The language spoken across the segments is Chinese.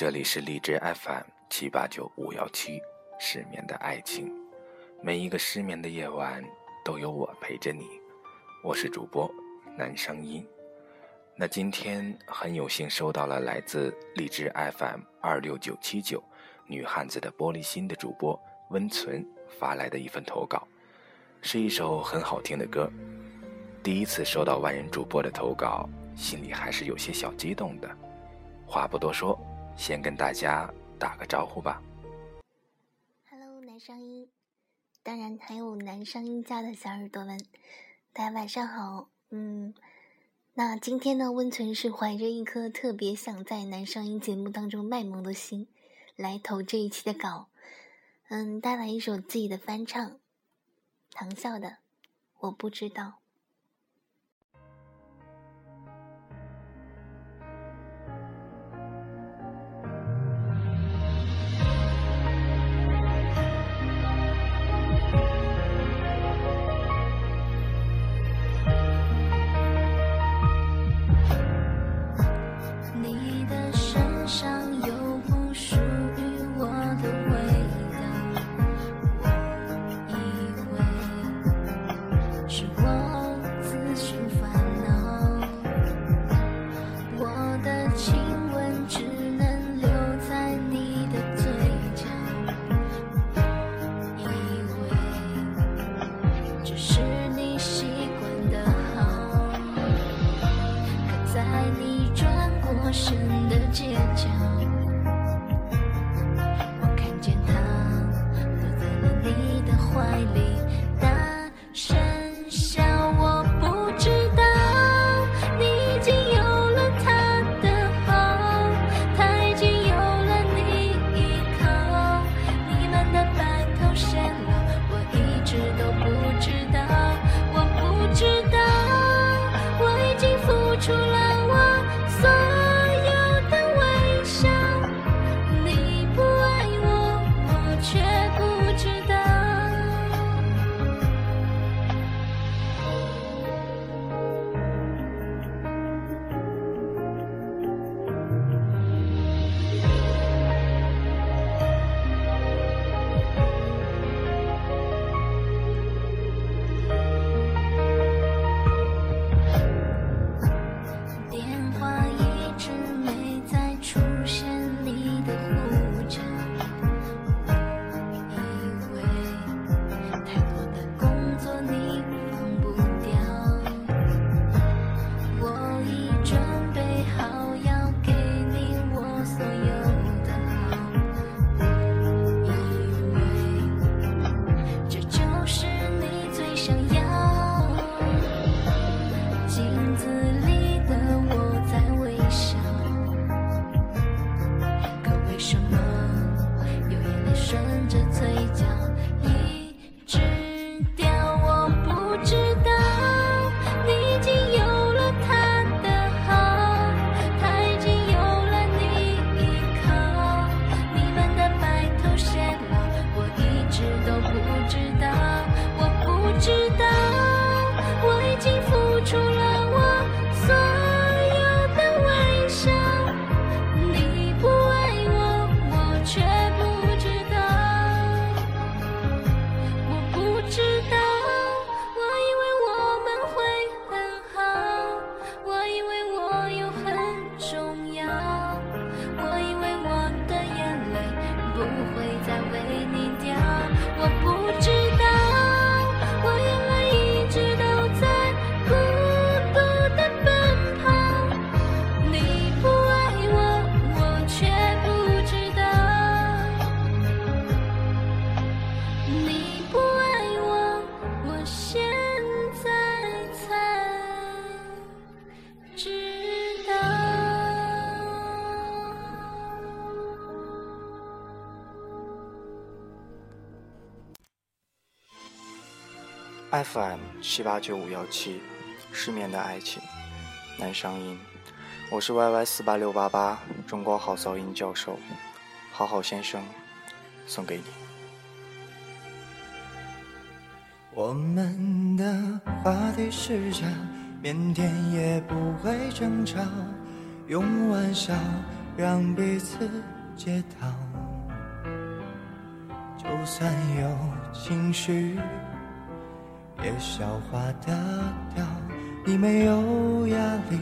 这里是荔枝 FM 七八九五幺七，失眠的爱情，每一个失眠的夜晚都有我陪着你。我是主播男声音。那今天很有幸收到了来自荔枝 FM 二六九七九女汉子的玻璃心的主播温存发来的一份投稿，是一首很好听的歌。第一次收到万人主播的投稿，心里还是有些小激动的。话不多说，先跟大家打个招呼吧。Hello，男声音，当然还有男声音家的小耳朵们，大家晚上好。嗯，那今天呢，温存是怀着一颗特别想在男声音节目当中卖萌的心，来投这一期的稿。嗯，带来一首自己的翻唱，唐笑的《我不知道》。FM 七八九五幺七，失眠的爱情，男声音，我是 YY 四八六八八，中国好噪音教授，好好先生，送给你。我们的话题是这，腼腆也不会争吵，用玩笑让彼此解套。就算有情绪，也消化得掉。你没有压力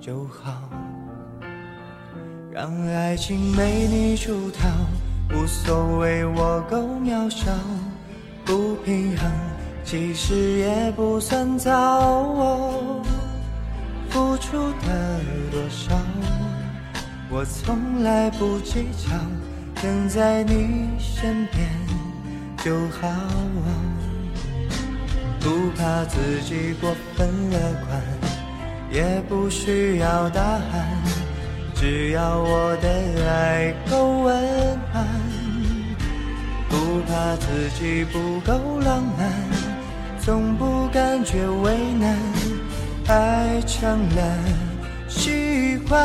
就好，让爱情没你主导，无所谓我够渺小，不平衡其实也不算糟。付出的多少，我从来不计较，跟在你身边就好。不怕自己过分乐观，也不需要答案，只要我的爱够温暖。不怕自己不够浪漫，从不感觉为难，爱成了习惯。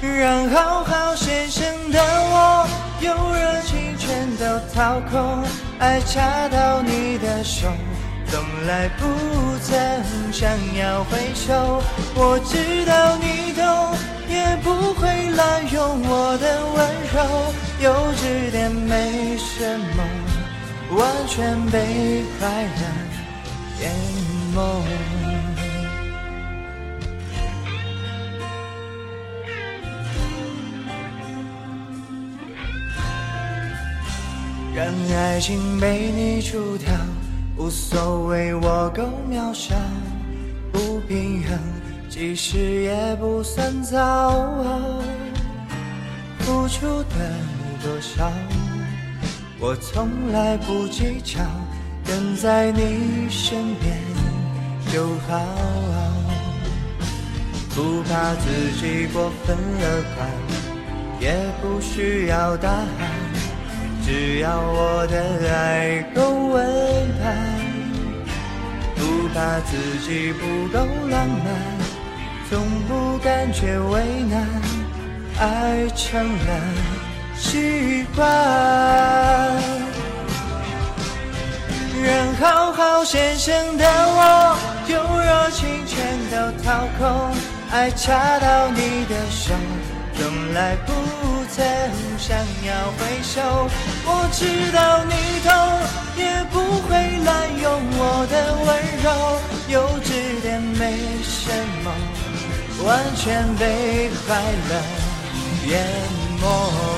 让好好先生的我有热情全都掏空，爱插到你的手，从来不曾想要回首。我知道你懂，也不会滥用我的温柔，幼稚点没什么，完全被快乐淹没。让爱情被你除掉，无所谓我够渺小，不平衡其实也不算糟。付出的多少，我从来不计较，跟在你身边就好。不怕自己过分乐观，也不需要答案。只要我的爱够温暖，不怕自己不够浪漫，从不感觉为难，爱成了习惯。让好好先生的我，有热情全都掏空，爱插到你的手，从来不。曾想要回首，我知道你痛，也不会滥用我的温柔。幼稚点没什么，完全被快乐淹没。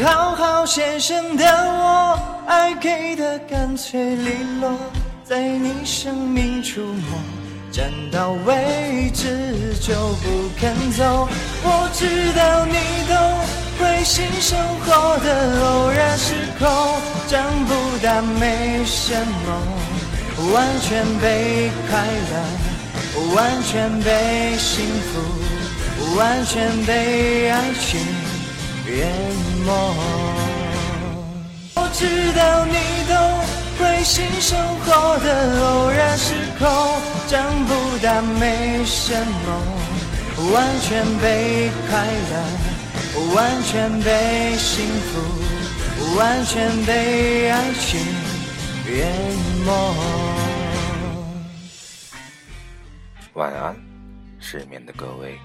好好先生的我，爱给的干脆利落，在你生命触摸，站到为止就不肯走。我知道你懂，会心生活的偶然时空，长不大没什么，完全被快乐，完全被幸福，完全被爱情。淹没。我知道你都，会心生活的偶然时空，长不大没什么，完全被快乐，完全被幸福，完全被爱情淹没。晚安，失眠的各位。